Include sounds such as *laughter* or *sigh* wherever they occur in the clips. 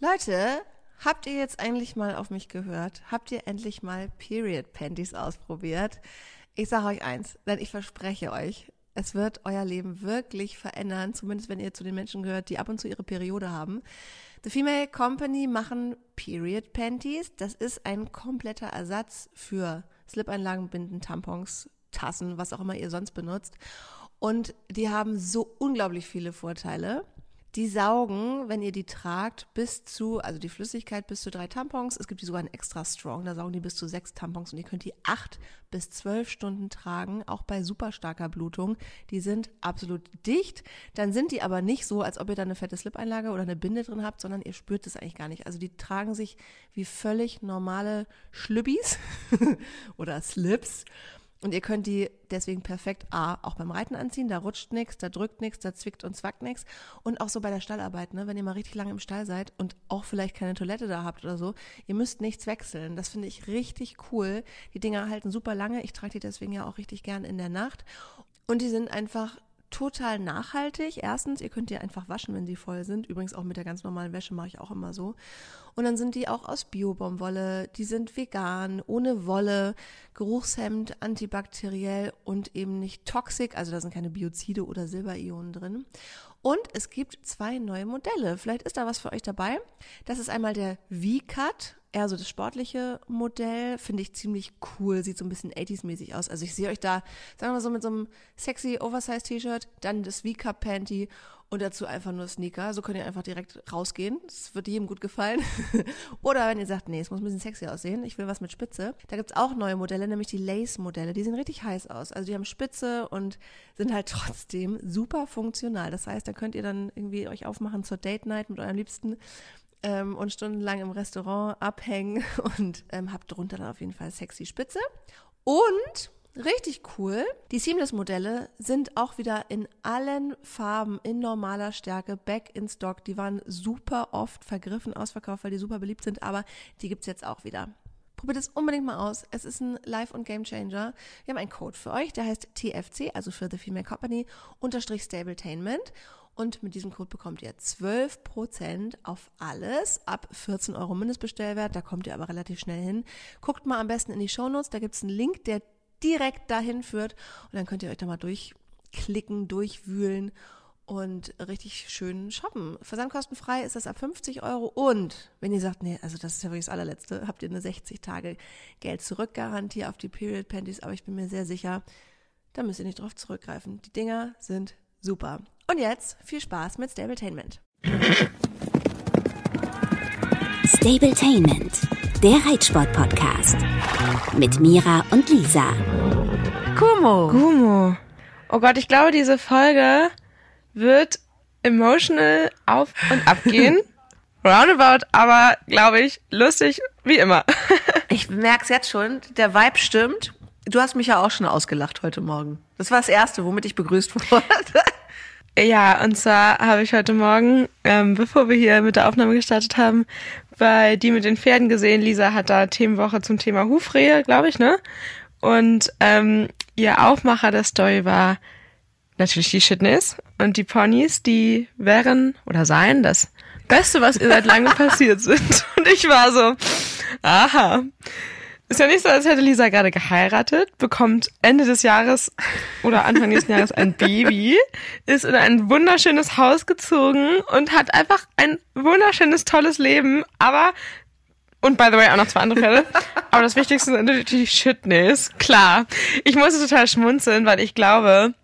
Leute, habt ihr jetzt eigentlich mal auf mich gehört? Habt ihr endlich mal Period Panties ausprobiert? Ich sage euch eins, denn ich verspreche euch, es wird euer Leben wirklich verändern, zumindest wenn ihr zu den Menschen gehört, die ab und zu ihre Periode haben. The Female Company machen Period Panties. Das ist ein kompletter Ersatz für Slip-Einlagen, Binden, Tampons, Tassen, was auch immer ihr sonst benutzt. Und die haben so unglaublich viele Vorteile. Die saugen, wenn ihr die tragt, bis zu, also die Flüssigkeit bis zu drei Tampons. Es gibt die sogar in extra strong, da saugen die bis zu sechs Tampons und ihr könnt die acht bis zwölf Stunden tragen, auch bei super starker Blutung. Die sind absolut dicht. Dann sind die aber nicht so, als ob ihr da eine fette Slip-Einlage oder eine Binde drin habt, sondern ihr spürt es eigentlich gar nicht. Also die tragen sich wie völlig normale Schlübbis *laughs* oder Slips. Und ihr könnt die deswegen perfekt A, auch beim Reiten anziehen, da rutscht nichts, da drückt nichts, da zwickt und zwackt nichts. Und auch so bei der Stallarbeit, ne, wenn ihr mal richtig lange im Stall seid und auch vielleicht keine Toilette da habt oder so, ihr müsst nichts wechseln. Das finde ich richtig cool. Die Dinger halten super lange. Ich trage die deswegen ja auch richtig gern in der Nacht. Und die sind einfach total nachhaltig. Erstens, ihr könnt die einfach waschen, wenn sie voll sind. Übrigens auch mit der ganz normalen Wäsche mache ich auch immer so. Und dann sind die auch aus Bio-Baumwolle, die sind vegan, ohne Wolle, Geruchshemd, antibakteriell und eben nicht toxisch, also da sind keine Biozide oder Silberionen drin. Und es gibt zwei neue Modelle. Vielleicht ist da was für euch dabei. Das ist einmal der V-Cut eher so das sportliche Modell, finde ich ziemlich cool, sieht so ein bisschen 80s-mäßig aus. Also ich sehe euch da, sagen wir mal so, mit so einem sexy Oversize-T-Shirt, dann das V-Cup-Panty und dazu einfach nur Sneaker. So könnt ihr einfach direkt rausgehen. Das wird jedem gut gefallen. *laughs* Oder wenn ihr sagt, nee, es muss ein bisschen sexy aussehen, ich will was mit Spitze. Da gibt's auch neue Modelle, nämlich die Lace-Modelle. Die sehen richtig heiß aus. Also die haben Spitze und sind halt *laughs* trotzdem super funktional. Das heißt, da könnt ihr dann irgendwie euch aufmachen zur Date-Night mit eurem Liebsten ähm, und stundenlang im Restaurant abhängen *laughs* und ähm, habt drunter dann auf jeden Fall sexy Spitze. Und richtig cool, die Seamless-Modelle sind auch wieder in allen Farben in normaler Stärke back in stock. Die waren super oft vergriffen, ausverkauft, weil die super beliebt sind, aber die gibt's jetzt auch wieder. Probiert es unbedingt mal aus. Es ist ein Live- und Game-Changer. Wir haben einen Code für euch, der heißt TFC, also für The Female Company, unterstrich Stabletainment. Und mit diesem Code bekommt ihr 12% auf alles ab 14 Euro Mindestbestellwert. Da kommt ihr aber relativ schnell hin. Guckt mal am besten in die Shownotes. Da gibt es einen Link, der direkt dahin führt. Und dann könnt ihr euch da mal durchklicken, durchwühlen und richtig schön shoppen. Versandkostenfrei ist das ab 50 Euro. Und wenn ihr sagt, nee, also das ist ja wirklich das allerletzte, habt ihr eine 60 Tage Geld zurückgarantie auf die Period Panties. Aber ich bin mir sehr sicher, da müsst ihr nicht drauf zurückgreifen. Die Dinger sind super. Und jetzt viel Spaß mit Stabletainment. Stabletainment, der Reitsport-Podcast. Mit Mira und Lisa. Kumo. Kumo. Oh Gott, ich glaube, diese Folge wird emotional auf und ab gehen. *laughs* Roundabout, aber glaube ich, lustig wie immer. ich merke es jetzt schon, der Vibe stimmt. Du hast mich ja auch schon ausgelacht heute Morgen. Das war das Erste, womit ich begrüßt wurde. Ja, und zwar habe ich heute Morgen, ähm, bevor wir hier mit der Aufnahme gestartet haben, bei die mit den Pferden gesehen. Lisa hat da Themenwoche zum Thema Hufrehe, glaube ich, ne? Und ähm, ihr Aufmacher der Story war natürlich die Shitness und die Ponys, die wären oder seien das Beste, was ihr seit langem *laughs* passiert sind. Und ich war so, aha. Ist ja nicht so, als hätte Lisa gerade geheiratet, bekommt Ende des Jahres oder Anfang nächsten Jahres ein Baby, ist in ein wunderschönes Haus gezogen und hat einfach ein wunderschönes, tolles Leben, aber und by the way auch noch zwei andere Pferde. Aber das Wichtigste sind natürlich Shitness. Klar. Ich musste total schmunzeln, weil ich glaube,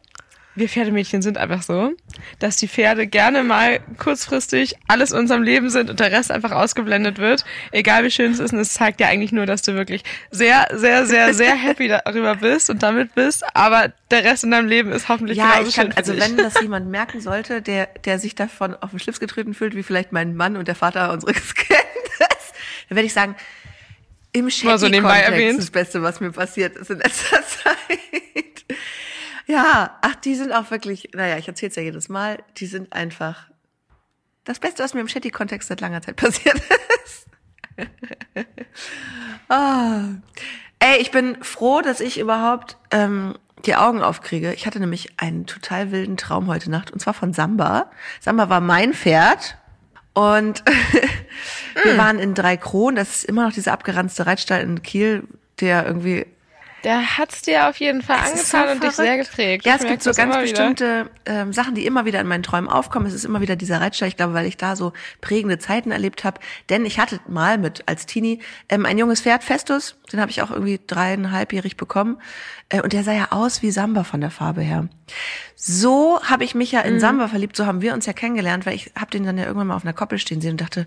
wir Pferdemädchen sind einfach so, dass die Pferde gerne mal kurzfristig alles in unserem Leben sind und der Rest einfach ausgeblendet wird. Egal wie schön es ist. Und es zeigt ja eigentlich nur, dass du wirklich sehr, sehr, sehr, sehr happy darüber bist und damit bist. Aber der Rest in deinem Leben ist hoffentlich ja, genauso ich kann, schön. Also wenn das jemand merken sollte, der, der sich davon auf den Schlips getreten fühlt, wie vielleicht mein Mann und der Vater unseres *laughs* Kindes, dann werde ich sagen, im Shetty-Kontext so das Beste, was mir passiert ist in letzter *laughs* Zeit. Ja, ach, die sind auch wirklich, naja, ich erzähle es ja jedes Mal, die sind einfach das Beste, was mir im Shetty-Kontext seit langer Zeit passiert ist. oh. *laughs* Ey, ich bin froh, dass ich überhaupt ähm, die Augen aufkriege. Ich hatte nämlich einen total wilden Traum heute Nacht und zwar von Samba. Samba war mein Pferd und *laughs* Wir waren in Drei Kronen, das ist immer noch dieser abgeranzte Reitstall in Kiel, der irgendwie Der hat's dir auf jeden Fall Es ist so und dich sehr geprägt. Ja, es gibt so das ganz bestimmte ähm, Sachen, die immer wieder in meinen Träumen aufkommen. Es ist immer wieder dieser Reitstall. Ich glaube, weil ich da so prägende Zeiten erlebt habe. Denn ich hatte mal mit als Teenie ähm, ein junges Pferd, Festus. Den habe ich auch irgendwie dreieinhalbjährig bekommen. Äh, und der sah ja aus wie Samba von der Farbe her. So habe ich mich ja Mhm. in Samba verliebt. So haben wir uns ja kennengelernt, weil ich habe den dann ja irgendwann mal auf einer Koppel stehen sehen und dachte,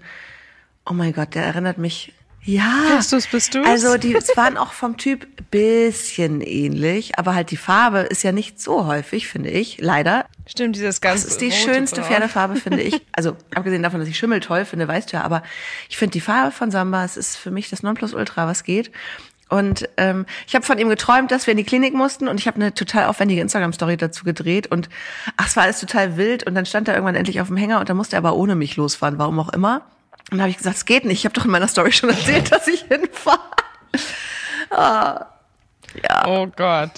oh mein Gott, der erinnert mich. Ja. Festus, bist du's? Also die es waren auch vom Typ bisschen ähnlich, aber halt die Farbe ist ja nicht so häufig, finde ich. Leider. Stimmt, dieses ganz Das ist die schönste Braun. Pferdefarbe, finde ich. *laughs* Also abgesehen davon, dass ich Schimmel toll finde, weißt du ja, aber ich finde die Farbe von Samba, es ist für mich das Nonplusultra, was geht. Und ähm, ich habe von ihm geträumt, dass wir in die Klinik mussten und ich habe eine total aufwendige Instagram-Story dazu gedreht und ach, es war alles total wild und dann stand er irgendwann endlich auf dem Hänger und dann musste er aber ohne mich losfahren, warum auch immer. Und dann habe ich gesagt, es geht nicht. Ich habe doch in meiner Story schon erzählt, dass ich hinfahre. Oh Gott.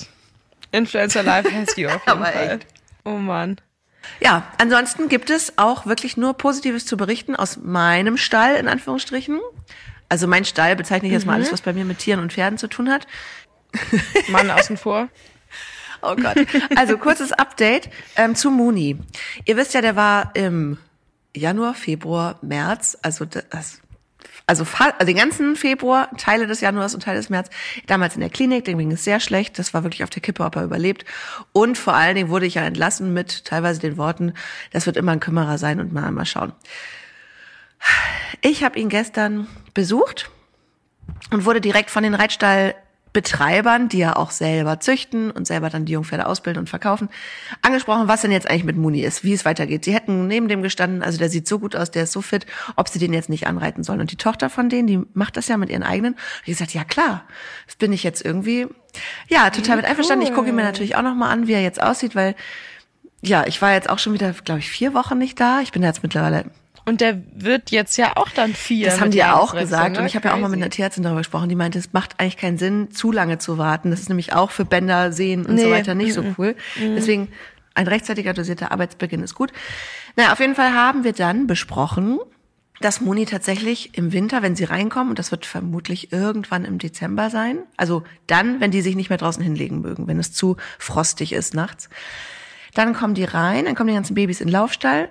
Influencer Life has you *laughs* auf jeden Aber Fall. echt. Oh Mann. Ja, ansonsten gibt es auch wirklich nur Positives zu berichten aus meinem Stall, in Anführungsstrichen. Also mein Stall bezeichne ich jetzt mal alles, was bei mir mit Tieren und Pferden zu tun hat. *laughs* Mann außen vor. Oh Gott. Also *laughs* kurzes Update ähm, zu Muni. Ihr wisst ja, der war im Januar, Februar, März, also das, also, also den ganzen Februar, Teile des Januars und Teile des März, damals in der Klinik, dem ging es sehr schlecht, das war wirklich auf der Kippe, ob er überlebt. Und vor allen Dingen wurde ich ja entlassen mit teilweise den Worten, das wird immer ein Kümmerer sein und mal, mal schauen. Ich habe ihn gestern besucht und wurde direkt von den Reitstallbetreibern, die ja auch selber züchten und selber dann die Jungpferde ausbilden und verkaufen, angesprochen, was denn jetzt eigentlich mit Muni ist, wie es weitergeht. Sie hätten neben dem gestanden, also der sieht so gut aus, der ist so fit, ob sie den jetzt nicht anreiten sollen. Und die Tochter von denen, die macht das ja mit ihren eigenen. Und ich gesagt, ja klar, das bin ich jetzt irgendwie, ja, total mit einverstanden. Ich gucke mir natürlich auch nochmal an, wie er jetzt aussieht, weil, ja, ich war jetzt auch schon wieder, glaube ich, vier Wochen nicht da. Ich bin jetzt mittlerweile Und der wird jetzt ja auch dann vier. das haben die ja auch gesagt. ne? Und ich habe ja auch mal mit einer Tierärztin darüber gesprochen, die meinte, es macht eigentlich keinen Sinn, zu lange zu warten. Das ist nämlich auch für Bänder, Sehen und so Nee, weiter nicht so cool. Deswegen ein rechtzeitiger dosierter Arbeitsbeginn ist gut. Naja, auf jeden Fall haben wir dann besprochen, dass Moni tatsächlich im Winter, wenn sie reinkommen, und das wird vermutlich irgendwann im Dezember sein, also dann, wenn die sich nicht mehr draußen hinlegen mögen, wenn es zu frostig ist nachts, dann kommen die rein, dann kommen die ganzen Babys in den Laufstall.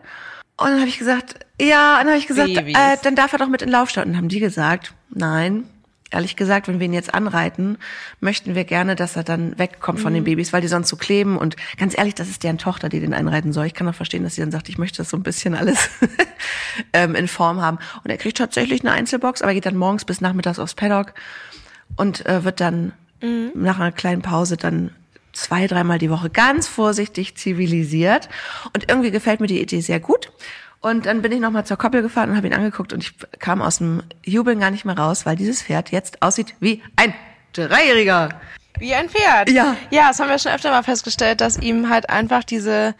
Und dann habe ich gesagt, ja, und dann habe ich gesagt, Babys. äh, dann darf er doch mit in den Laufstall. Und dann haben die gesagt, nein, ehrlich gesagt, wenn wir ihn jetzt anreiten, möchten wir gerne, dass er dann wegkommt von den Babys, weil die sonst so kleben. Und ganz ehrlich, das ist deren Tochter, die den einreiten soll. Ich kann auch verstehen, dass sie dann sagt, ich möchte das so ein bisschen alles *laughs* ähm, in Form haben. Und er kriegt tatsächlich eine Einzelbox, aber geht dann morgens bis nachmittags aufs Paddock und äh, wird dann nach einer kleinen Pause dann zwei, dreimal die Woche ganz vorsichtig zivilisiert. Und irgendwie gefällt mir die Idee sehr gut. Und dann bin ich nochmal zur Koppel gefahren und habe ihn angeguckt und ich kam aus dem Jubeln gar nicht mehr raus, weil dieses Pferd jetzt aussieht wie ein Dreijähriger. Wie ein Pferd. Ja. Ja, das haben wir schon öfter mal festgestellt, dass ihm halt einfach diese,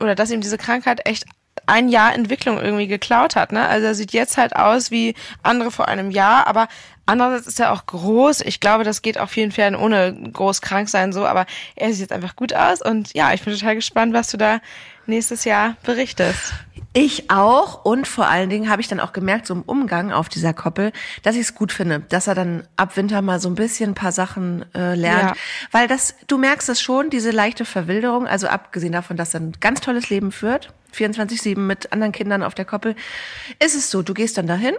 oder dass ihm diese Krankheit echt ein Jahr Entwicklung irgendwie geklaut hat, ne? Also er sieht jetzt halt aus wie andere vor einem Jahr, aber andererseits ist er auch groß. Ich glaube, das geht auf vielen Pferden ohne groß krank sein so, aber er sieht jetzt einfach gut aus und ja, ich bin total gespannt, was du da nächstes Jahr berichtest. Ich auch und vor allen Dingen habe ich dann auch gemerkt, so im Umgang auf dieser Koppel, dass ich es gut finde, dass er dann ab Winter mal so ein bisschen ein paar Sachen äh, lernt. Ja. Weil das, du merkst es schon, diese leichte Verwilderung, also abgesehen davon, dass er ein ganz tolles Leben führt, 24-7 mit anderen Kindern auf der Koppel, ist es so, du gehst dann dahin,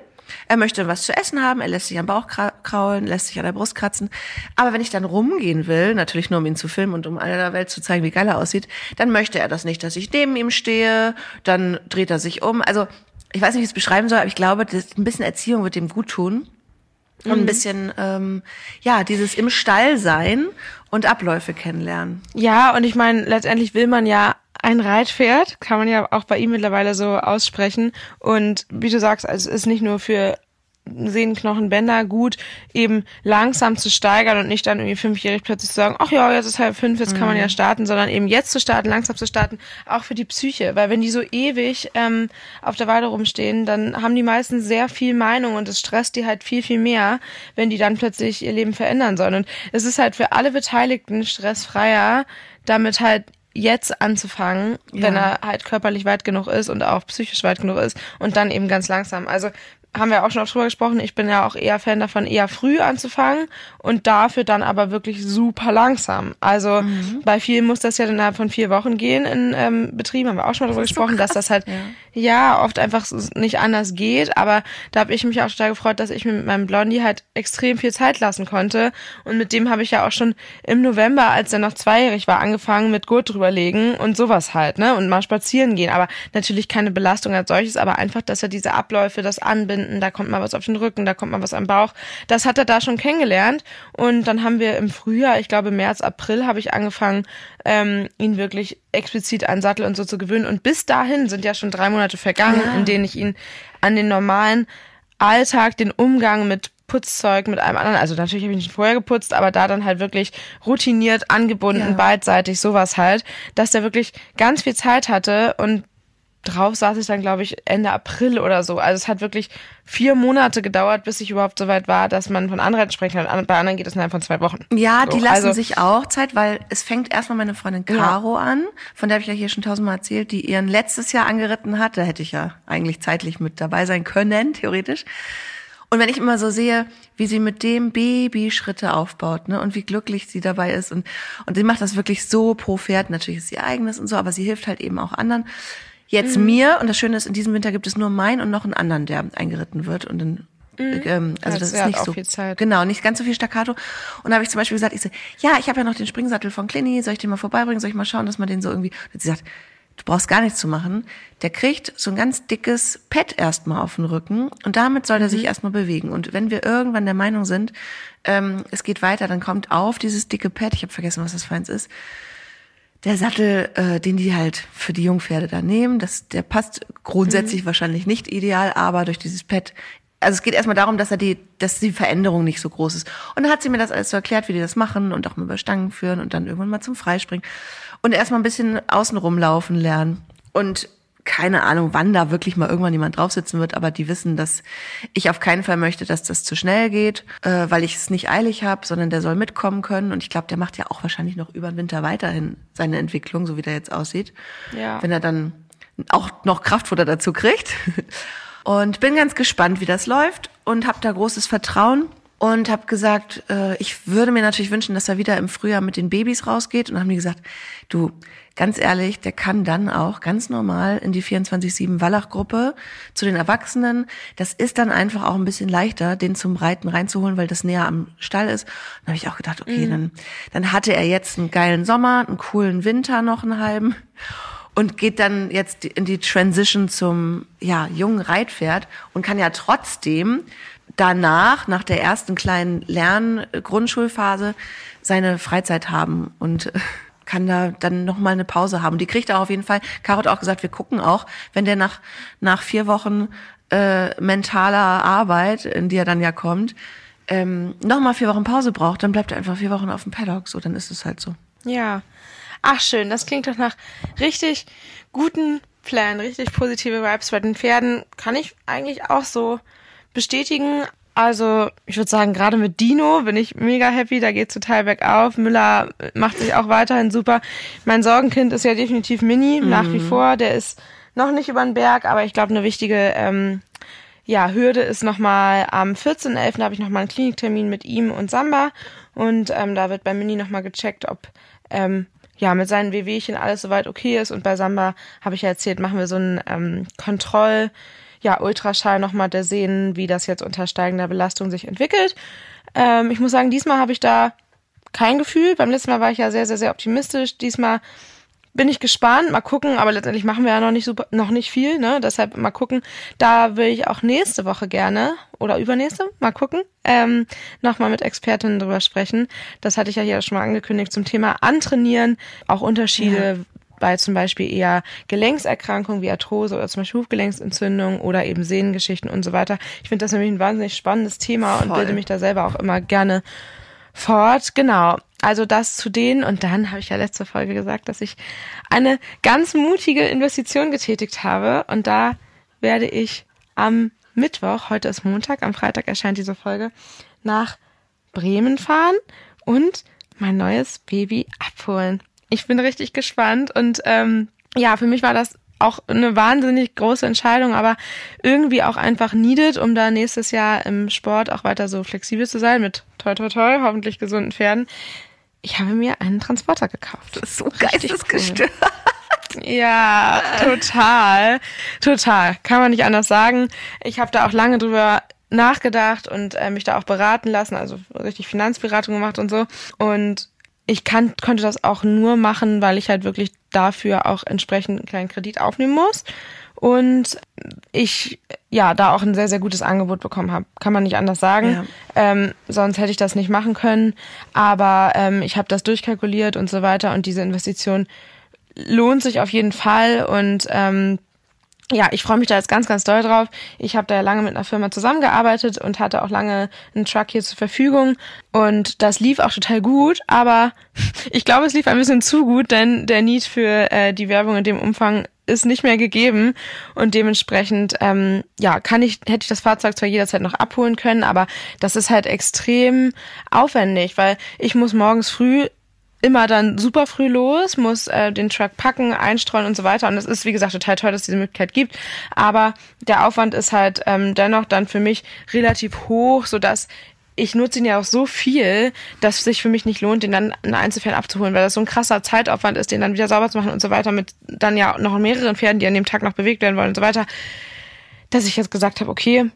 er möchte was zu essen haben, er lässt sich am Bauch kra- kraulen, lässt sich an der Brust kratzen. Aber wenn ich dann rumgehen will, natürlich nur um ihn zu filmen und um aller Welt zu zeigen, wie geil er aussieht, dann möchte er das nicht, dass ich neben ihm stehe, dann dreht er sich um. Also ich weiß nicht, wie ich es beschreiben soll, aber ich glaube, das, ein bisschen Erziehung wird ihm gut tun. Und ein bisschen, ähm, ja, dieses im Stall sein und Abläufe kennenlernen. Ja, und ich meine, letztendlich will man ja ein Reitpferd, kann man ja auch bei ihm mittlerweile so aussprechen. Und wie du sagst, also es ist nicht nur für Sehnenknochenbänder gut, eben langsam zu steigern und nicht dann irgendwie fünfjährig plötzlich zu sagen, ach ja, jetzt ist halb fünf, jetzt kann man ja starten, sondern eben jetzt zu starten, langsam zu starten, auch für die Psyche. Weil wenn die so ewig ähm, auf der Weide rumstehen, dann haben die meisten sehr viel Meinung und es stresst die halt viel, viel mehr, wenn die dann plötzlich ihr Leben verändern sollen. Und es ist halt für alle Beteiligten stressfreier, damit halt jetzt anzufangen, wenn er halt körperlich weit genug ist und auch psychisch weit genug ist und dann eben ganz langsam. Also haben wir auch schon oft drüber gesprochen, ich bin ja auch eher Fan davon, eher früh anzufangen und dafür dann aber wirklich super langsam. Also mhm. bei vielen muss das ja innerhalb von vier Wochen gehen in ähm, Betrieben, haben wir auch schon mal drüber gesprochen, so dass das halt ja. ja. oft einfach nicht anders geht. Aber da habe ich mich auch total gefreut, dass ich mir mit meinem Blondie halt extrem viel Zeit lassen konnte. Und mit dem habe ich ja auch schon im November, als er noch zweijährig war, angefangen mit Gurt drüberlegen und sowas halt, ne? Und mal spazieren gehen. Aber natürlich keine Belastung als solches, aber einfach, dass er diese Abläufe, das Anbinden, da kommt mal was auf den Rücken, da kommt mal was am Bauch. Das hat er da schon kennengelernt. Und dann haben wir im Frühjahr, ich glaube März, April, habe ich angefangen, ähm, ihn wirklich explizit an Sattel und so zu gewöhnen. Und bis dahin sind ja schon drei Monate vergangen, ja. in denen ich ihn an den normalen Alltag, den Umgang mit Putzzeug mit einem anderen, also natürlich habe ich nicht vorher geputzt, aber da dann halt wirklich routiniert, angebunden, ja. beidseitig, sowas halt, dass der wirklich ganz viel Zeit hatte und drauf saß ich dann, glaube ich, Ende April oder so. Also es hat wirklich vier Monate gedauert, bis ich überhaupt so weit war, dass man von Anreiz sprechen kann. Bei anderen geht es innerhalb von zwei Wochen. Ja, so, die lassen also, sich auch Zeit, weil es fängt erstmal meine Freundin Caro ja. an, von der habe ich ja hier schon tausendmal erzählt, die ihren letztes Jahr angeritten hat. Da hätte ich ja eigentlich zeitlich mit dabei sein können, *laughs* theoretisch. Und wenn ich immer so sehe, wie sie mit dem Baby Schritte aufbaut, ne, und wie glücklich sie dabei ist und, und sie macht das wirklich so pro Pferd. Natürlich ist sie eigenes und so, aber sie hilft halt eben auch anderen Jetzt mhm. mir, und das Schöne ist, in diesem Winter gibt es nur meinen und noch einen anderen, der eingeritten wird. Und dann Mhm. Ähm, also ja, das, ist nicht so viel Zeit. genau, nicht ganz so viel Staccato. Und da habe ich zum Beispiel gesagt, ich so, ja, ich habe ja noch den Springsattel von Clini, soll ich den mal vorbeibringen, soll ich mal schauen, dass man den so irgendwie. Und sie sagt, du brauchst gar nichts zu machen. Der kriegt so ein ganz dickes Pad erstmal auf den Rücken und damit soll er mhm. sich erstmal bewegen. Und wenn wir irgendwann der Meinung sind, ähm, es geht weiter, dann kommt auf dieses dicke Pad, ich habe vergessen, was das für eins ist, der Sattel, äh, den die halt für die Jungpferde da nehmen, das, der passt grundsätzlich mhm. wahrscheinlich nicht ideal, aber durch dieses Pad also es geht erstmal darum, dass er die, dass die Veränderung nicht so groß ist. Und dann hat sie mir das alles so erklärt, wie die das machen und auch mal über Stangen führen und dann irgendwann mal zum Freispringen und erstmal ein bisschen außen rumlaufen lernen. Und keine Ahnung, wann da wirklich mal irgendwann jemand drauf sitzen wird, aber die wissen, dass ich auf keinen Fall möchte, dass das zu schnell geht, äh, weil ich es nicht eilig habe, sondern der soll mitkommen können. Und ich glaube, der macht ja auch wahrscheinlich noch über den Winter weiterhin seine Entwicklung, so wie der jetzt aussieht. Ja. Wenn er dann auch noch Kraftfutter dazu kriegt. *laughs* Und bin ganz gespannt, wie das läuft und habe da großes Vertrauen und habe gesagt, äh, ich würde mir natürlich wünschen, dass er wieder im Frühjahr mit den Babys rausgeht. Und haben die gesagt, du, ganz ehrlich, der kann dann auch ganz normal in die 24-7 Wallach-Gruppe zu den Erwachsenen. Das ist dann einfach auch ein bisschen leichter, den zum Reiten reinzuholen, weil das näher am Stall ist. Dann habe ich auch gedacht, okay, mhm. dann, dann hatte er jetzt einen geilen Sommer, einen coolen Winter noch einen halben und geht dann jetzt in die Transition zum ja, jungen Reitpferd und kann ja trotzdem danach, nach der ersten kleinen Lern-Grundschulphase, seine Freizeit haben und kann da dann noch mal eine Pause haben. Die kriegt er auf jeden Fall. Caro hat auch gesagt, wir gucken auch, wenn der nach nach vier Wochen äh, mentaler Arbeit, in die er dann ja kommt, ähm, noch mal vier Wochen Pause braucht, dann bleibt er einfach vier Wochen auf dem Paddock. So, dann ist es halt so. Ja. Ach schön, das klingt doch nach richtig guten Plänen, richtig positive Vibes bei den Pferden. Kann ich eigentlich auch so bestätigen. Also, ich würde sagen, gerade mit Dino bin ich mega happy, da geht's total bergauf. Müller macht sich auch weiterhin super. Mein Sorgenkind ist ja definitiv Mini, mhm. nach wie vor. Der ist noch nicht über den Berg, aber ich glaube, eine wichtige ähm, ja, Hürde ist nochmal am 14.11. habe ich nochmal einen Kliniktermin mit ihm und Samba. Und ähm, da wird bei Mini nochmal gecheckt, ob ähm, ja mit seinen Wehwehchen alles soweit okay ist. Und bei Samba habe ich ja erzählt, machen wir so einen ähm, Kontroll- ja, Ultraschall nochmal der sehen, wie das jetzt unter steigender Belastung sich entwickelt. Ähm, ich muss sagen, diesmal habe ich da kein Gefühl. Beim letzten Mal war ich ja sehr, sehr, sehr optimistisch. Diesmal bin ich gespannt. Mal gucken, aber letztendlich machen wir ja noch nicht super, noch nicht viel, ne? Deshalb mal gucken. Da will ich auch nächste Woche gerne oder übernächste, mal gucken, ähm, nochmal mit Expertinnen drüber sprechen. Das hatte ich ja hier schon mal angekündigt zum Thema Antrainieren, auch Unterschiede. Ja bei zum Beispiel eher Gelenkserkrankungen wie Arthrose oder zum Beispiel Hufgelenksentzündung oder eben Sehnengeschichten und so weiter. Ich finde das nämlich ein wahnsinnig spannendes Thema Voll. und bilde mich da selber auch immer gerne fort. Genau. Also das zu denen und dann habe ich ja letzte Folge gesagt, dass ich eine ganz mutige Investition getätigt habe und da werde ich am Mittwoch, heute ist Montag, am Freitag erscheint diese Folge, nach Bremen fahren und mein neues Baby abholen ich bin richtig gespannt und ähm, ja, für mich war das auch eine wahnsinnig große Entscheidung, aber irgendwie auch einfach needed, um da nächstes Jahr im Sport auch weiter so flexibel zu sein mit toi toi toi, hoffentlich gesunden Pferden. Ich habe mir einen Transporter gekauft. Das ist so geistesgestört. Cool. Ja, total. Total. Kann man nicht anders sagen. Ich habe da auch lange drüber nachgedacht und äh, mich da auch beraten lassen, also richtig Finanzberatung gemacht und so. Und ich kann, konnte das auch nur machen, weil ich halt wirklich dafür auch entsprechend einen kleinen Kredit aufnehmen muss. Und ich ja da auch ein sehr, sehr gutes Angebot bekommen habe. Kann man nicht anders sagen. Ja. Ähm, sonst hätte ich das nicht machen können. Aber ähm, ich habe das durchkalkuliert und so weiter. Und diese Investition lohnt sich auf jeden Fall. Und ähm, ja, ich freue mich da jetzt ganz, ganz doll drauf. Ich habe da ja lange mit einer Firma zusammengearbeitet und hatte auch lange einen Truck hier zur Verfügung. Und das lief auch total gut, aber *laughs* ich glaube, es lief ein bisschen zu gut, denn der Need für äh, die Werbung in dem Umfang ist nicht mehr gegeben und dementsprechend ähm, ja kann ich hätte ich das Fahrzeug zwar jederzeit noch abholen können, aber das ist halt extrem aufwendig, weil ich muss morgens früh immer dann super früh los, muss äh, den Truck packen, einstreuen und so weiter. Und es ist, wie gesagt, total toll, dass es diese Möglichkeit gibt. Aber der Aufwand ist halt ähm, dennoch dann für mich relativ hoch, sodass ich nutze ihn ja auch so viel, dass es sich für mich nicht lohnt, den dann in Einzelfällen abzuholen, weil das so ein krasser Zeitaufwand ist, den dann wieder sauber zu machen und so weiter, mit dann ja noch mehreren Pferden, die an dem Tag noch bewegt werden wollen und so weiter, dass ich jetzt gesagt habe, okay,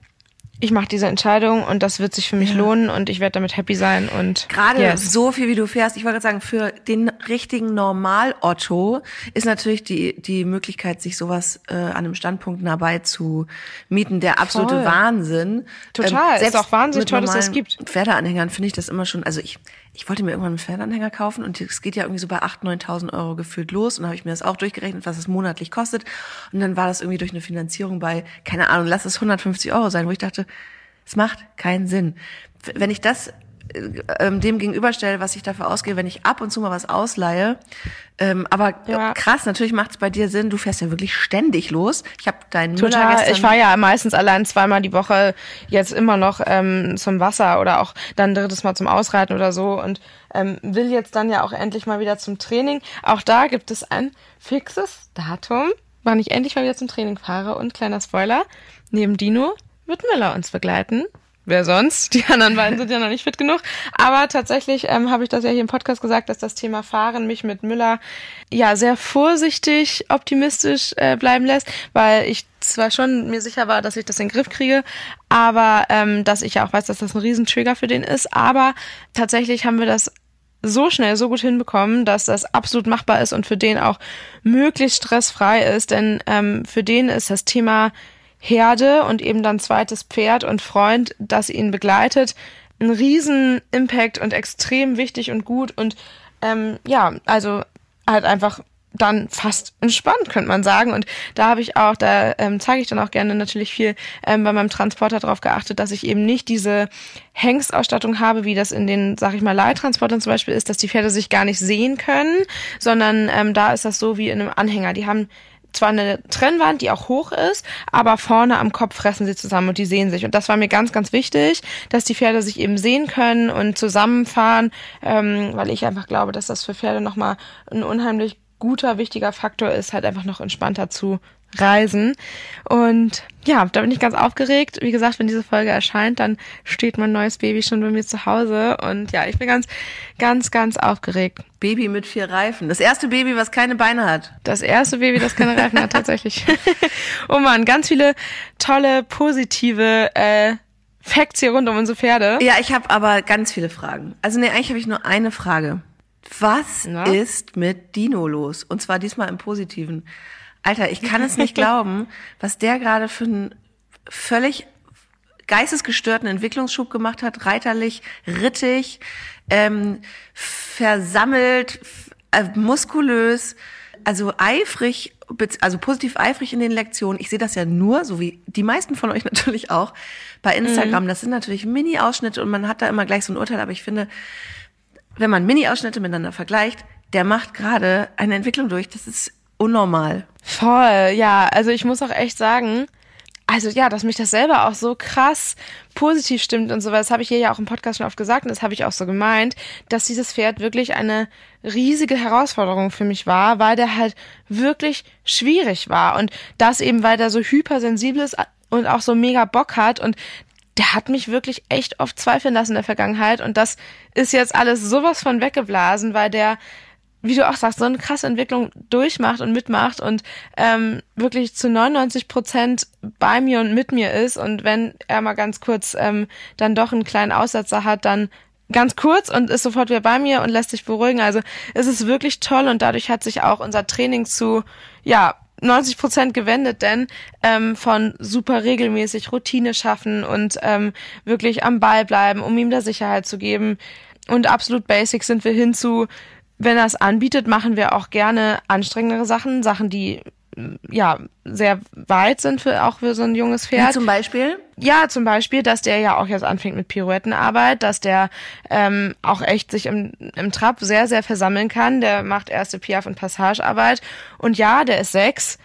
ich mache diese Entscheidung und das wird sich für mich ja. lohnen und ich werde damit happy sein und gerade yes. so viel wie du fährst, ich wollte gerade sagen, für den richtigen Normal Otto ist natürlich die die Möglichkeit sich sowas äh, an einem Standpunkt nah bei zu mieten der absolute Voll. Wahnsinn. Total, ähm, selbst ist auch wahnsinnig toll, dass das gibt. Pferdeanhängern finde ich das immer schon, also ich ich wollte mir irgendwann einen Pferdeanhänger kaufen und es geht ja irgendwie so bei 8.000, 9.000 Euro gefühlt los und dann habe ich mir das auch durchgerechnet, was es monatlich kostet und dann war das irgendwie durch eine Finanzierung bei, keine Ahnung, lass es 150 Euro sein, wo ich dachte, es macht keinen Sinn. Wenn ich das ähm, dem gegenüberstelle, was ich dafür ausgehe, wenn ich ab und zu mal was ausleihe. Ähm, aber ja. krass, natürlich macht es bei dir Sinn, du fährst ja wirklich ständig los. Ich habe deinen Total, Müller ich fahre ja meistens allein zweimal die Woche jetzt immer noch ähm, zum Wasser oder auch dann drittes Mal zum Ausreiten oder so und ähm, will jetzt dann ja auch endlich mal wieder zum Training. Auch da gibt es ein fixes Datum, wann ich endlich mal wieder zum Training fahre und kleiner Spoiler, neben Dino wird Müller uns begleiten wer sonst? Die anderen beiden sind ja noch nicht fit genug. Aber tatsächlich ähm, habe ich das ja hier im Podcast gesagt, dass das Thema Fahren mich mit Müller ja sehr vorsichtig optimistisch äh, bleiben lässt, weil ich zwar schon mir sicher war, dass ich das in den Griff kriege, aber ähm, dass ich ja auch weiß, dass das ein Riesentrigger für den ist. Aber tatsächlich haben wir das so schnell, so gut hinbekommen, dass das absolut machbar ist und für den auch möglichst stressfrei ist. Denn ähm, für den ist das Thema Herde und eben dann zweites Pferd und Freund, das ihn begleitet, ein riesen Impact und extrem wichtig und gut und ähm, ja, also halt einfach dann fast entspannt, könnte man sagen. Und da habe ich auch, da ähm, zeige ich dann auch gerne natürlich viel ähm, bei meinem Transporter darauf geachtet, dass ich eben nicht diese Hengstausstattung habe, wie das in den, sag ich mal, Leittransportern zum Beispiel ist, dass die Pferde sich gar nicht sehen können, sondern ähm, da ist das so wie in einem Anhänger. Die haben zwar eine Trennwand, die auch hoch ist, aber vorne am Kopf fressen sie zusammen und die sehen sich. Und das war mir ganz, ganz wichtig, dass die Pferde sich eben sehen können und zusammenfahren, ähm, weil ich einfach glaube, dass das für Pferde nochmal ein unheimlich guter, wichtiger Faktor ist, halt einfach noch entspannter zu reisen. Und ja, da bin ich ganz aufgeregt. Wie gesagt, wenn diese Folge erscheint, dann steht mein neues Baby schon bei mir zu Hause. Und ja, ich bin ganz, ganz, ganz aufgeregt. Baby mit vier Reifen. Das erste Baby, was keine Beine hat. Das erste Baby, das keine Reifen hat, tatsächlich. *laughs* oh man, ganz viele tolle, positive äh, Facts hier rund um unsere Pferde. Ja, ich habe aber ganz viele Fragen. Also nee, eigentlich habe ich nur eine Frage. Was Na? ist mit Dino los? Und zwar diesmal im Positiven. Alter, ich kann es nicht *laughs* glauben, was der gerade für einen völlig geistesgestörten Entwicklungsschub gemacht hat, reiterlich, rittig, ähm, versammelt, äh, muskulös, also eifrig, also positiv eifrig in den Lektionen. Ich sehe das ja nur, so wie die meisten von euch *laughs* natürlich auch, bei Instagram. Mhm. Das sind natürlich Mini-Ausschnitte und man hat da immer gleich so ein Urteil, aber ich finde, wenn man Mini-Ausschnitte miteinander vergleicht, der macht gerade eine Entwicklung durch. Das ist unnormal. Voll, ja. Also ich muss auch echt sagen, also ja, dass mich das selber auch so krass positiv stimmt und so, das habe ich hier ja auch im Podcast schon oft gesagt und das habe ich auch so gemeint, dass dieses Pferd wirklich eine riesige Herausforderung für mich war, weil der halt wirklich schwierig war und das eben, weil der so hypersensibel ist und auch so mega Bock hat und der hat mich wirklich echt oft zweifeln lassen in der Vergangenheit und das ist jetzt alles sowas von weggeblasen, weil der wie du auch sagst, so eine krasse Entwicklung durchmacht und mitmacht und ähm, wirklich zu 99 Prozent bei mir und mit mir ist. Und wenn er mal ganz kurz ähm, dann doch einen kleinen Aussetzer hat, dann ganz kurz und ist sofort wieder bei mir und lässt sich beruhigen. Also es ist wirklich toll und dadurch hat sich auch unser Training zu, ja, 90 Prozent gewendet, denn ähm, von super regelmäßig Routine schaffen und ähm, wirklich am Ball bleiben, um ihm da Sicherheit zu geben. Und absolut basic sind wir hin zu wenn er es anbietet, machen wir auch gerne anstrengendere Sachen, Sachen, die ja sehr weit sind für auch für so ein junges Pferd. Wie zum Beispiel? Ja, zum Beispiel, dass der ja auch jetzt anfängt mit Pirouettenarbeit, dass der ähm, auch echt sich im, im Trab sehr, sehr versammeln kann. Der macht erste Piaf- und Passagearbeit. Und ja, der ist sechs.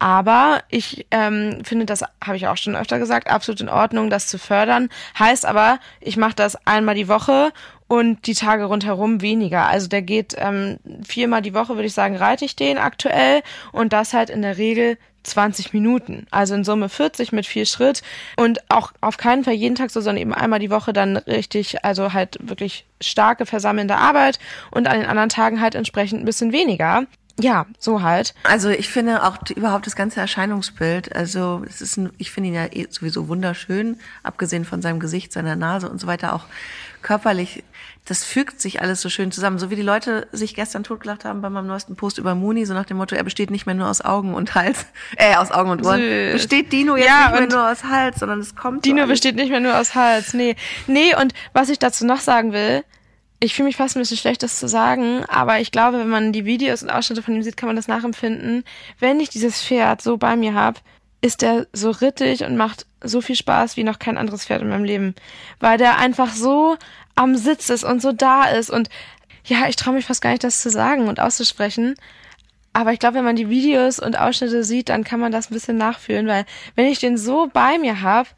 Aber ich ähm, finde, das habe ich auch schon öfter gesagt, absolut in Ordnung, das zu fördern. Heißt aber, ich mache das einmal die Woche und die Tage rundherum weniger. Also der geht ähm, viermal die Woche, würde ich sagen, reite ich den aktuell und das halt in der Regel 20 Minuten. Also in Summe 40 mit viel Schritt und auch auf keinen Fall jeden Tag so, sondern eben einmal die Woche dann richtig, also halt wirklich starke versammelnde Arbeit und an den anderen Tagen halt entsprechend ein bisschen weniger. Ja, so halt. Also ich finde auch die, überhaupt das ganze Erscheinungsbild, also es ist ein, ich finde ihn ja eh sowieso wunderschön, abgesehen von seinem Gesicht, seiner Nase und so weiter, auch körperlich, das fügt sich alles so schön zusammen. So wie die Leute sich gestern totgelacht haben bei meinem neuesten Post über Muni, so nach dem Motto, er besteht nicht mehr nur aus Augen und Hals, *laughs* äh, aus Augen und Ohren. Süß. Besteht Dino jetzt ja, nicht mehr nur aus Hals, sondern es kommt. Dino so besteht nicht mehr nur aus Hals, nee. Nee, und was ich dazu noch sagen will, ich fühle mich fast ein bisschen schlecht, das zu sagen, aber ich glaube, wenn man die Videos und Ausschnitte von ihm sieht, kann man das nachempfinden. Wenn ich dieses Pferd so bei mir habe, ist er so rittig und macht so viel Spaß wie noch kein anderes Pferd in meinem Leben. Weil der einfach so am Sitz ist und so da ist. Und ja, ich traue mich fast gar nicht, das zu sagen und auszusprechen. Aber ich glaube, wenn man die Videos und Ausschnitte sieht, dann kann man das ein bisschen nachfühlen, weil wenn ich den so bei mir habe,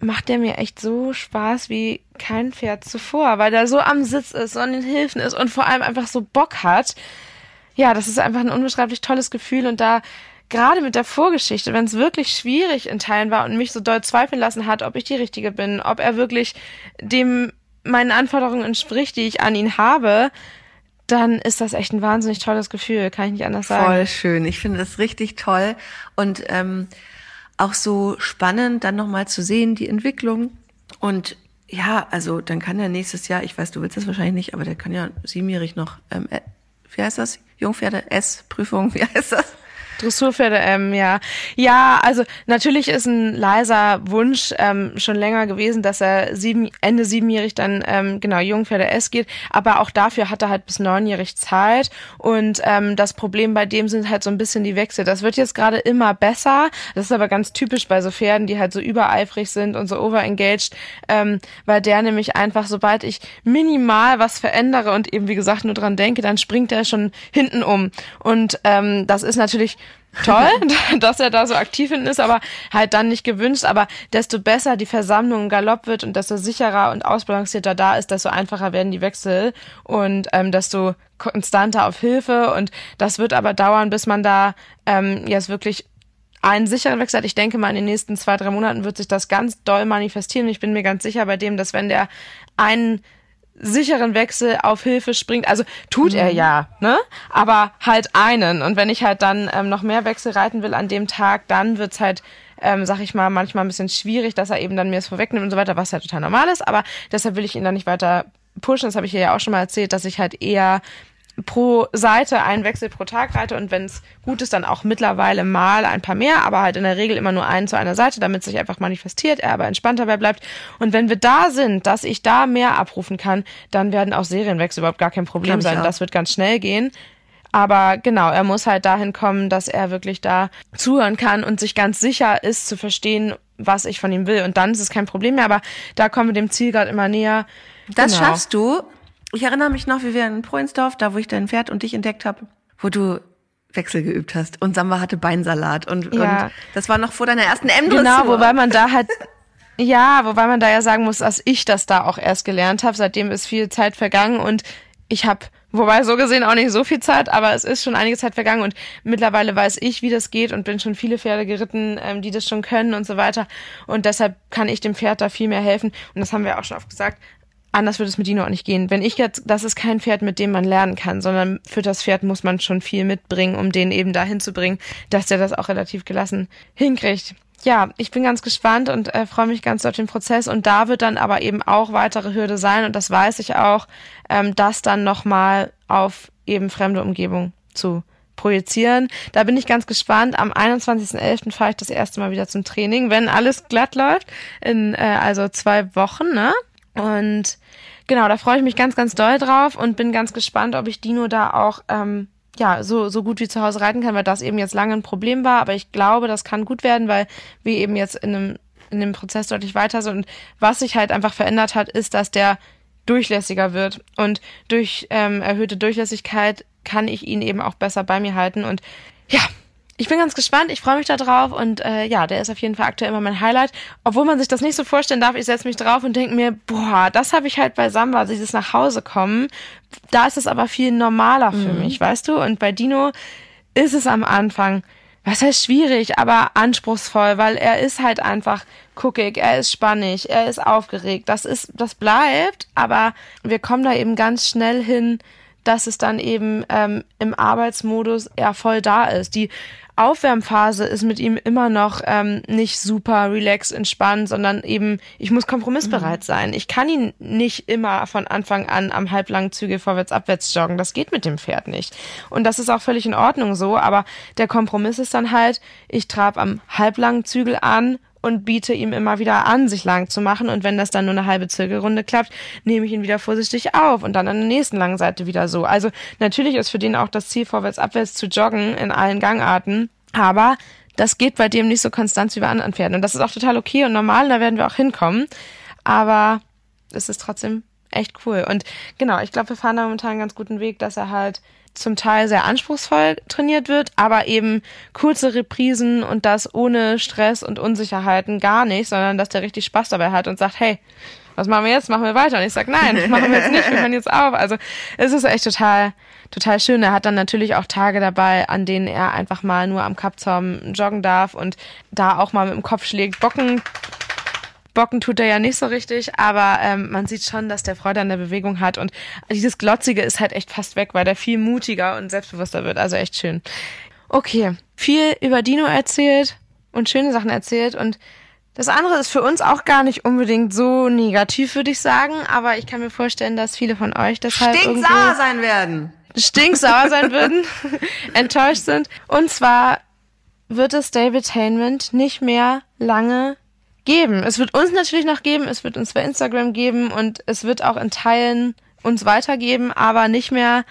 macht der mir echt so Spaß wie kein Pferd zuvor, weil der so am Sitz ist, so an den Hilfen ist und vor allem einfach so Bock hat. Ja, das ist einfach ein unbeschreiblich tolles Gefühl und da gerade mit der Vorgeschichte, wenn es wirklich schwierig in Teilen war und mich so doll zweifeln lassen hat, ob ich die Richtige bin, ob er wirklich dem meinen Anforderungen entspricht, die ich an ihn habe, dann ist das echt ein wahnsinnig tolles Gefühl, kann ich nicht anders sagen. Voll schön. Ich finde das richtig toll und ähm, auch so spannend, dann nochmal zu sehen, die Entwicklung. Und ja, also dann kann er nächstes Jahr, ich weiß, du willst das wahrscheinlich nicht, aber der kann ja siebenjährig noch, ähm, äh, wie heißt das? Jungpferde S-Prüfung, wie heißt das? Dressurpferde, ähm, ja. Ja, also natürlich ist ein leiser Wunsch ähm, schon länger gewesen, dass er sieben, Ende siebenjährig dann ähm, genau Jungpferde S geht, aber auch dafür hat er halt bis neunjährig Zeit und ähm, das Problem bei dem sind halt so ein bisschen die Wechsel. Das wird jetzt gerade immer besser, das ist aber ganz typisch bei so Pferden, die halt so übereifrig sind und so overengaged, ähm, weil der nämlich einfach, sobald ich minimal was verändere und eben wie gesagt nur dran denke, dann springt er schon hinten um und ähm, das ist natürlich toll, *laughs* dass er da so aktiv hinten ist, aber halt dann nicht gewünscht. Aber desto besser die Versammlung im Galopp wird und desto sicherer und ausbalancierter da ist, desto einfacher werden die Wechsel und ähm, desto konstanter auf Hilfe. Und das wird aber dauern, bis man da ähm, jetzt wirklich einen sicheren Wechsel hat. Ich denke mal, in den nächsten zwei, drei Monaten wird sich das ganz doll manifestieren. Ich bin mir ganz sicher bei dem, dass wenn der einen sicheren Wechsel auf Hilfe springt. Also tut mhm. er ja, ne? Aber halt einen. Und wenn ich halt dann ähm, noch mehr Wechsel reiten will an dem Tag, dann wird's halt, ähm, sag ich mal, manchmal ein bisschen schwierig, dass er eben dann mir es vorwegnimmt und so weiter, was halt total normal ist. Aber deshalb will ich ihn dann nicht weiter pushen. Das habe ich hier ja auch schon mal erzählt, dass ich halt eher pro Seite einen Wechsel pro Tag reite und wenn es gut ist, dann auch mittlerweile mal ein paar mehr, aber halt in der Regel immer nur einen zu einer Seite, damit sich einfach manifestiert, er aber entspannt dabei bleibt. Und wenn wir da sind, dass ich da mehr abrufen kann, dann werden auch Serienwechsel überhaupt gar kein Problem sein. Das wird ganz schnell gehen. Aber genau, er muss halt dahin kommen, dass er wirklich da zuhören kann und sich ganz sicher ist zu verstehen, was ich von ihm will. Und dann ist es kein Problem mehr, aber da kommen wir dem Ziel gerade immer näher. Das genau. schaffst du, ich erinnere mich noch, wie wir in Proinsdorf, da wo ich dein Pferd und dich entdeckt habe, wo du Wechsel geübt hast. Und Samba hatte Beinsalat. Und, Ja. und das war noch vor deiner ersten M-Dressur. Genau, wobei man da halt, *laughs* ja, wobei man da ja sagen muss, dass ich das da auch erst gelernt habe. Seitdem ist viel Zeit vergangen und ich habe, wobei so gesehen auch nicht so viel Zeit, aber es ist schon einige Zeit vergangen und mittlerweile weiß ich, wie das geht und bin schon viele Pferde geritten, ähm, die das schon können und so weiter. Und deshalb kann ich dem Pferd da viel mehr helfen. Und das haben wir auch schon oft gesagt. Anders würde es mit Dino auch nicht gehen. Wenn ich jetzt, das ist kein Pferd, mit dem man lernen kann, sondern für das Pferd muss man schon viel mitbringen, um den eben dahin zu bringen, dass der das auch relativ gelassen hinkriegt. Ja, ich bin ganz gespannt und äh, freue mich ganz auf den Prozess. Und da wird dann aber eben auch weitere Hürde sein, und das weiß ich auch, ähm, das dann nochmal auf eben fremde Umgebung zu projizieren. Da bin ich ganz gespannt. Am 21.11. fahre ich das erste Mal wieder zum Training, wenn alles glatt läuft. In äh, also zwei Wochen, ne? Und genau, da freue ich mich ganz, ganz doll drauf und bin ganz gespannt, ob ich Dino da auch ähm, ja so so gut wie zu Hause reiten kann, weil das eben jetzt lange ein Problem war. Aber ich glaube, das kann gut werden, weil wir eben jetzt in einem in dem Prozess deutlich weiter sind. Und was sich halt einfach verändert hat, ist, dass der durchlässiger wird und durch ähm, erhöhte Durchlässigkeit kann ich ihn eben auch besser bei mir halten und ja, ich bin ganz gespannt, ich freue mich da drauf und äh, ja, der ist auf jeden Fall aktuell immer mein Highlight. Obwohl man sich das nicht so vorstellen darf, ich setze mich drauf und denke mir, boah, das habe ich halt bei Samba, dieses nach Hause kommen. Da ist es aber viel normaler für mich, weißt du? Und bei Dino ist es am Anfang, was heißt schwierig, aber anspruchsvoll, weil er ist halt einfach guckig, er ist spannig, er ist aufgeregt. Das ist, das bleibt, aber wir kommen da eben ganz schnell hin, dass es dann eben ähm, im Arbeitsmodus eher voll da ist. Die Aufwärmphase ist mit ihm immer noch ähm, nicht super relaxed, entspannt, sondern eben, ich muss kompromissbereit sein. Ich kann ihn nicht immer von Anfang an am halblangen Zügel vorwärts, abwärts joggen. Das geht mit dem Pferd nicht. Und das ist auch völlig in Ordnung so, aber der Kompromiss ist dann halt, ich trab am halblangen Zügel an und biete ihm immer wieder an, sich lang zu machen. Und wenn das dann nur eine halbe Zirkelrunde klappt, nehme ich ihn wieder vorsichtig auf und dann an der nächsten langen Seite wieder so. Also natürlich ist für den auch das Ziel, vorwärts, abwärts zu joggen in allen Gangarten. Aber das geht bei dem nicht so konstant wie bei anderen Pferden. Und das ist auch total okay und normal, da werden wir auch hinkommen. Aber es ist trotzdem echt cool. Und genau, ich glaube, wir fahren da momentan einen ganz guten Weg, dass er halt zum Teil sehr anspruchsvoll trainiert wird, aber eben kurze Reprisen und das ohne Stress und Unsicherheiten gar nicht, sondern dass der richtig Spaß dabei hat und sagt, hey, was machen wir jetzt? Machen wir weiter? Und ich sag, nein, *laughs* machen wir jetzt nicht, wir hören jetzt auf. Also es ist echt total, total schön. Er hat dann natürlich auch Tage dabei, an denen er einfach mal nur am Kappzaum joggen darf und da auch mal mit dem Kopf schlägt. Bocken Bocken tut er ja nicht so richtig, aber ähm, man sieht schon, dass der Freude an der Bewegung hat und dieses Glotzige ist halt echt fast weg, weil der viel mutiger und selbstbewusster wird. Also echt schön. Okay, viel über Dino erzählt und schöne Sachen erzählt und das andere ist für uns auch gar nicht unbedingt so negativ, würde ich sagen, aber ich kann mir vorstellen, dass viele von euch deshalb Stinksauer sein werden. stinksauer sein *laughs* würden, *laughs* enttäuscht sind. Und zwar wird es Davidtainment nicht mehr lange geben. Es wird uns natürlich noch geben, es wird uns bei Instagram geben und es wird auch in Teilen uns weitergeben, aber nicht mehr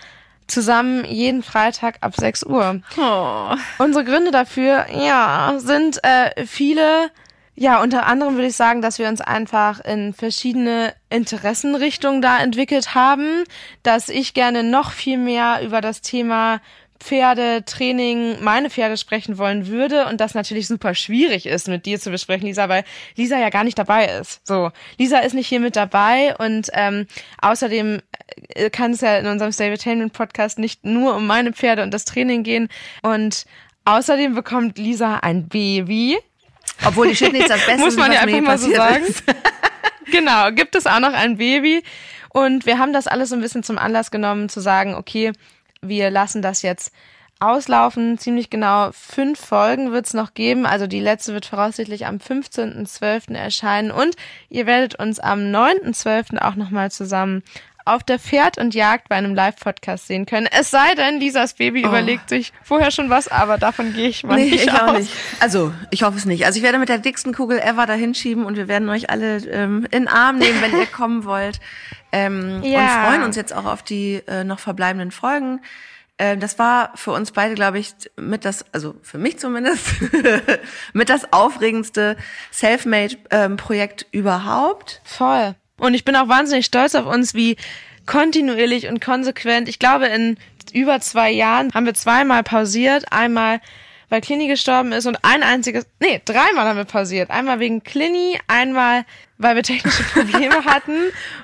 zusammen jeden Freitag ab 6 Uhr. Oh. Unsere Gründe dafür, ja, sind äh, viele. Ja, unter anderem würde ich sagen, dass wir uns einfach in verschiedene Interessenrichtungen da entwickelt haben, dass ich gerne noch viel mehr über das Thema Pferde, Training, meine Pferde sprechen wollen würde und das natürlich super schwierig ist, mit dir zu besprechen, Lisa, weil Lisa ja gar nicht dabei ist. So, Lisa ist nicht hier mit dabei und ähm, außerdem äh, kann es ja in unserem Stabletainment Podcast nicht nur um meine Pferde und das Training gehen und außerdem bekommt Lisa ein Baby. Obwohl die Shit das *laughs* Beste Muss man ja einfach mal so sagen. *laughs* genau, gibt es auch noch ein Baby. Und wir haben das alles so ein bisschen zum Anlass genommen, zu sagen, okay, wir lassen das jetzt auslaufen. Ziemlich genau fünf Folgen wird es noch geben. Also die letzte wird voraussichtlich am 15.12. erscheinen. Und ihr werdet uns am 9.12. auch nochmal zusammen auf der Pferd und Jagd bei einem Live-Podcast sehen können. Es sei denn, Lisas Baby überlegt sich vorher schon was, aber davon gehe ich mal Oh. Nee, nicht ich aus. auch nicht. Also, ich hoffe es nicht. Also, ich werde mit der dicksten Kugel ever dahin schieben und wir werden euch alle ähm, in den Arm nehmen, wenn ihr *laughs* kommen wollt. Ähm, Ja. Und freuen uns jetzt auch auf die äh, noch verbleibenden Folgen. Ähm, das war für uns beide, glaube ich, mit das, also für mich zumindest, *laughs* mit das aufregendste Selfmade-Projekt überhaupt. Voll. Und ich bin auch wahnsinnig stolz auf uns, wie kontinuierlich und konsequent. Ich glaube, in über zwei Jahren haben wir zweimal pausiert. Einmal weil Clini gestorben ist und ein einziges, nee, dreimal haben wir pausiert. Einmal wegen Clini, einmal weil wir technische *laughs* Probleme hatten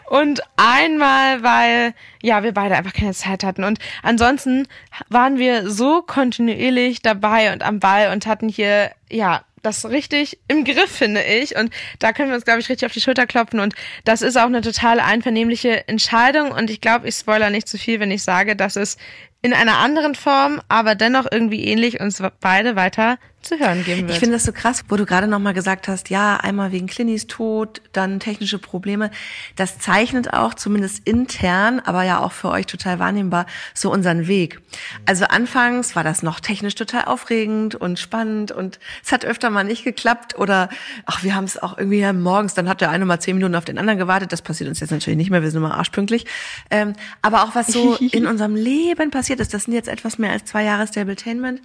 und einmal weil ja wir beide einfach keine Zeit hatten und ansonsten waren wir so kontinuierlich dabei und am Ball und hatten hier ja das richtig im Griff, finde ich. Und da können wir uns, glaube ich, richtig auf die Schulter klopfen. Und das ist auch eine totale einvernehmliche Entscheidung. Und ich glaube, ich spoiler nicht zu viel, wenn ich sage, dass es in einer anderen Form, aber dennoch irgendwie ähnlich uns beide weiter zu hören geben wird. Ich finde das so krass, wo du gerade nochmal gesagt hast, ja, einmal wegen Clinis Tod, dann technische Probleme. Das zeichnet auch zumindest intern, aber ja auch für euch total wahrnehmbar, so unseren Weg. Also anfangs war das noch technisch total aufregend und spannend und es hat öfter mal nicht geklappt oder ach, wir haben es auch irgendwie ja, morgens, dann hat der eine mal zehn Minuten auf den anderen gewartet. Das passiert uns jetzt natürlich nicht mehr, wir sind immer arschpünktlich. Ähm, aber auch was so *laughs* in unserem Leben passiert ist, das sind jetzt etwas mehr als zwei Jahre Stabletainment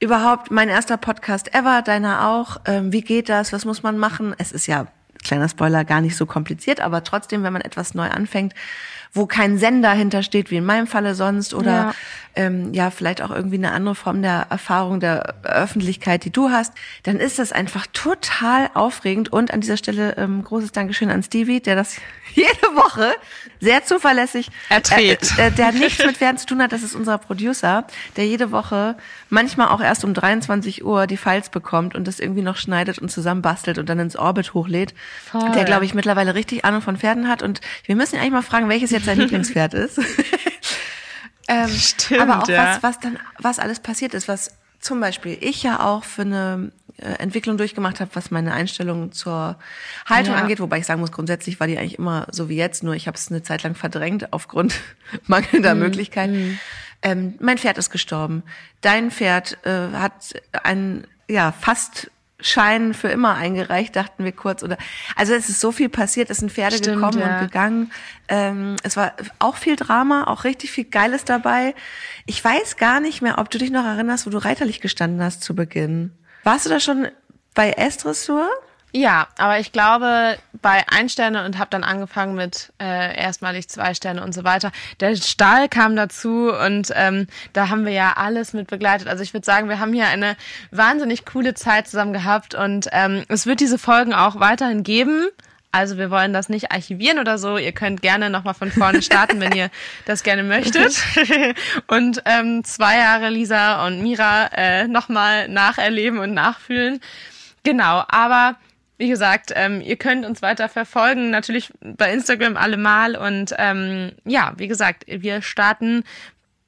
überhaupt mein erster Podcast ever, deiner auch. Ähm, wie geht das? Was muss man machen? Es ist ja, kleiner Spoiler, gar nicht so kompliziert, aber trotzdem, wenn man etwas neu anfängt, wo kein Sender hintersteht, wie in meinem Falle sonst, oder ja. Ähm, ja, vielleicht auch irgendwie eine andere Form der Erfahrung der Öffentlichkeit, die du hast, dann ist das einfach total aufregend. Und an dieser Stelle ähm, großes Dankeschön an Stevie, der das *laughs* jede Woche sehr zuverlässig erträgt. Äh, äh, der nichts mit Pferden zu tun hat, das ist unser Producer, der jede Woche manchmal auch erst um 23 Uhr die Files bekommt und das irgendwie noch schneidet und zusammenbastelt und dann ins Orbit hochlädt. Voll. Der, glaube ich, mittlerweile richtig Ahnung von Pferden hat. Und wir müssen eigentlich mal fragen, welches jetzt sein *laughs* Lieblingspferd ist. Ähm, Stimmt, aber auch ja. was, was dann, was alles passiert ist, was zum Beispiel ich ja auch für eine äh, Entwicklung durchgemacht habe, was meine Einstellung zur Haltung ja. angeht, wobei ich sagen muss, grundsätzlich war die eigentlich immer so wie jetzt, nur ich habe es eine Zeit lang verdrängt aufgrund *laughs* mangelnder mhm. Möglichkeiten. Mhm. Ähm, mein Pferd ist gestorben. Dein Pferd äh, hat ein ja fast Schein für immer eingereicht, dachten wir kurz. Oder also es ist so viel passiert, es sind Pferde Stimmt, gekommen ja. und gegangen. Ähm, es war auch viel Drama, auch richtig viel Geiles dabei. Ich weiß gar nicht mehr, ob du dich noch erinnerst, wo du reiterlich gestanden hast zu Beginn. Warst du da schon bei S-Dressur? Ja, aber ich glaube bei ein Sterne und habe dann angefangen mit äh, erstmalig zwei Sterne und so weiter. Der Stall kam dazu und ähm, da haben wir ja alles mit begleitet. Also ich würde sagen, wir haben hier eine wahnsinnig coole Zeit zusammen gehabt und ähm, es wird diese Folgen auch weiterhin geben. Also wir wollen das nicht archivieren oder so. Ihr könnt gerne nochmal von vorne starten, wenn ihr *laughs* das gerne möchtet. und ähm, zwei Jahre Lisa und Mira äh, nochmal nacherleben und nachfühlen. Genau, aber wie gesagt, ähm, ihr könnt uns weiter verfolgen, natürlich bei Instagram allemal. Und ähm, ja, wie gesagt, wir starten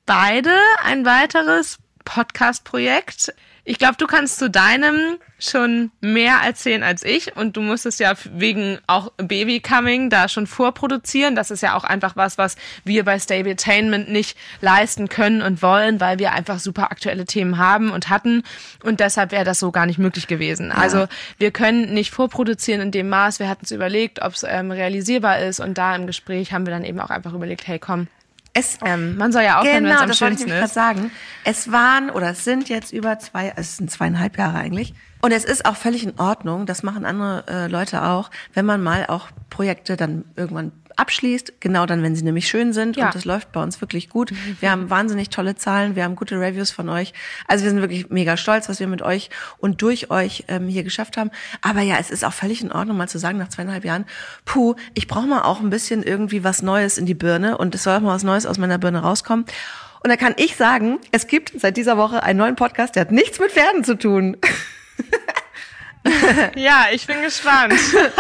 beide ein weiteres Podcast-Projekt. Ich glaube, du kannst zu deinem schon mehr erzählen als ich und du musstest ja wegen auch Baby Coming da schon vorproduzieren. Das ist ja auch einfach was, was wir bei Stabletainment nicht leisten können und wollen, weil wir einfach super aktuelle Themen haben und hatten und deshalb wäre das so gar nicht möglich gewesen. Ja. Also wir können nicht vorproduzieren in dem Maß. Wir hatten es überlegt, ob es ähm, realisierbar ist und da im Gespräch haben wir dann eben auch einfach überlegt, hey komm, ähm, man soll ja aufhören, genau, wenn es am schönsten ist. Genau, das wollte ich sagen. Es waren oder es sind jetzt über zwei, es sind zweieinhalb Jahre eigentlich. Und es ist auch völlig in Ordnung, das machen andere äh, Leute auch, wenn man mal auch Projekte dann irgendwann abschließt, genau dann, wenn sie nämlich schön sind. Ja. Und das läuft bei uns wirklich gut. *laughs* Wir haben wahnsinnig tolle Zahlen, wir haben gute Reviews von euch. Also wir sind wirklich mega stolz, was wir mit euch und durch euch ähm, hier geschafft haben. Aber ja, es ist auch völlig in Ordnung, mal zu sagen, nach zweieinhalb Jahren, puh, ich brauche mal auch ein bisschen irgendwie was Neues in die Birne und es soll auch mal was Neues aus meiner Birne rauskommen. Und da kann ich sagen, es gibt seit dieser Woche einen neuen Podcast, der hat nichts mit Pferden zu tun. *laughs* ja, ich bin gespannt.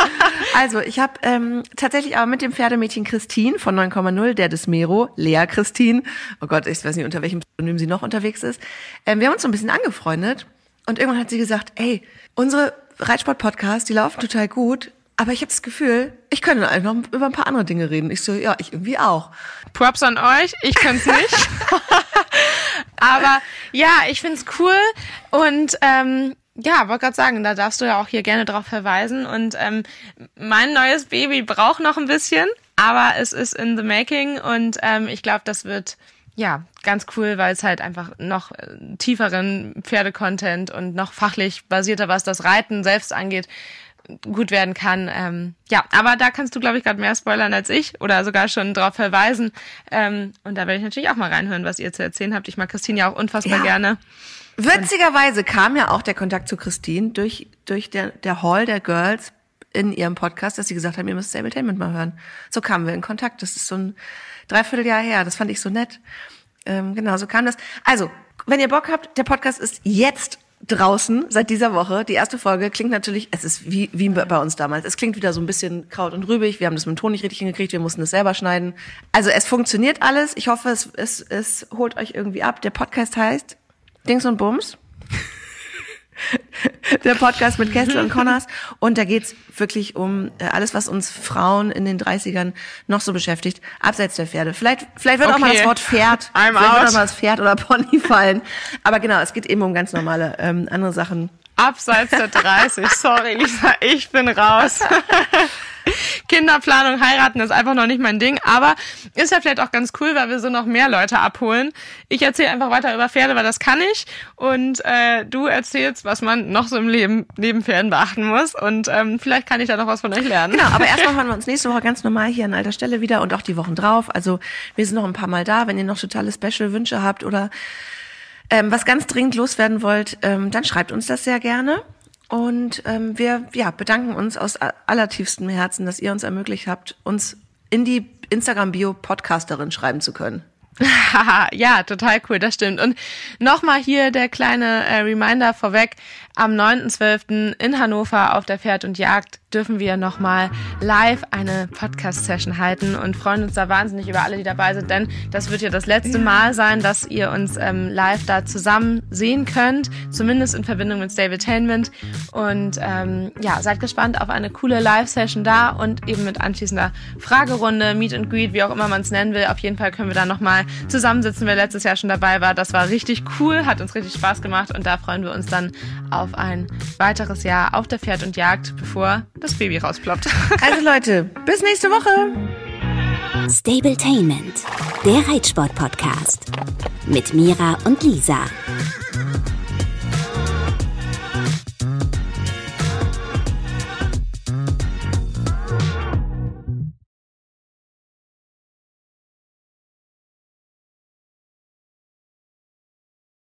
*laughs* also, ich habe ähm, tatsächlich aber mit dem Pferdemädchen Christine von 9,0, der des Mero, Lea Christine, oh Gott, ich weiß nicht, unter welchem Pseudonym sie noch unterwegs ist, ähm, wir haben uns so ein bisschen angefreundet und irgendwann hat sie gesagt, ey, unsere Reitsport-Podcasts, die laufen total gut, aber ich habe das Gefühl, ich könnte einfach noch über ein paar andere Dinge reden. Ich so, ja, ich irgendwie auch. Props an euch, ich könnte es nicht. *laughs* aber ja, ich find's cool und ähm, ja, wollte gerade sagen, da darfst du ja auch hier gerne drauf verweisen. Und ähm, mein neues Baby braucht noch ein bisschen, aber es ist in the making und ähm, ich glaube, das wird ja ganz cool, weil es halt einfach noch äh, tieferen Pferdecontent und noch fachlich basierter, was das Reiten selbst angeht, gut werden kann. Ähm, ja, aber da kannst du, glaube ich, gerade mehr spoilern als ich oder sogar schon darauf verweisen. Ähm, und da werde ich natürlich auch mal reinhören, was ihr zu erzählen habt. Ich mag Christine ja auch unfassbar Ja. gerne. Witzigerweise kam ja auch der Kontakt zu Christine durch, durch der, der Hall der Girls in ihrem Podcast, dass sie gesagt haben, ihr müsst Stabletainment mal hören. So kamen wir in Kontakt. Das ist so ein Dreivierteljahr her. Das fand ich so nett. Ähm, genau, so kam das. Also, wenn ihr Bock habt, der Podcast ist jetzt draußen seit dieser Woche. Die erste Folge klingt natürlich, es ist wie, wie bei uns damals. Es klingt wieder so ein bisschen kraut und rübig. Wir haben das mit dem Ton nicht richtig hingekriegt. Wir mussten es selber schneiden. Also es funktioniert alles. Ich hoffe, es, es, es holt euch irgendwie ab. Der Podcast heißt Dings und Bums. *laughs* Der Podcast mit Kessel und Connors. Und da geht's wirklich um äh, alles, was uns Frauen in den 30ern noch so beschäftigt, abseits der Pferde. Vielleicht, vielleicht wird auch mal Okay. das Wort Pferd, I'm vielleicht wird out. auch mal das Pferd oder Pony *laughs* fallen. Aber genau, es geht eben um ganz normale ähm, andere Sachen. Abseits der 30. Sorry, Lisa, ich bin raus. *laughs* Kinderplanung, heiraten ist einfach noch nicht mein Ding, aber ist ja vielleicht auch ganz cool, weil wir so noch mehr Leute abholen. Ich erzähle einfach weiter über Pferde, weil das kann ich und äh, du erzählst, was man noch so im Leben neben Pferden beachten muss und ähm, vielleicht kann ich da noch was von euch lernen. Genau, aber erstmal *laughs* hören wir uns nächste Woche ganz normal hier an alter Stelle wieder und auch die Wochen drauf. Also wir sind noch ein paar Mal da. Wenn ihr noch totale Special-Wünsche habt oder ähm, was ganz dringend loswerden wollt, ähm, dann schreibt uns das sehr gerne. Und ähm, wir ja, bedanken uns aus allertiefstem Herzen, dass ihr uns ermöglicht habt, uns in die Instagram-Bio Podcasterin schreiben zu können. *laughs* Ja, total cool, das stimmt. Und nochmal hier der kleine äh, Reminder vorweg. Am 9.12. in Hannover auf der Pferd und Jagd dürfen wir nochmal live eine Podcast-Session halten und freuen uns da wahnsinnig über alle, die dabei sind, denn das wird ja das letzte Mal sein, dass ihr uns ähm, live da zusammen sehen könnt, zumindest in Verbindung mit Stabletainment. Und ähm, ja, seid gespannt auf eine coole Live-Session da und eben mit anschließender Fragerunde, Meet and Greet, wie auch immer man es nennen will. Auf jeden Fall können wir da nochmal zusammensitzen, wer letztes Jahr schon dabei war. Das war richtig cool, hat uns richtig Spaß gemacht und da freuen wir uns dann auf ein weiteres Jahr auf der Pferd und Jagd, bevor das Baby rausploppt. *laughs* Also Leute, bis nächste Woche. Stabletainment, der Reitsport-Podcast. Mit Mira und Lisa.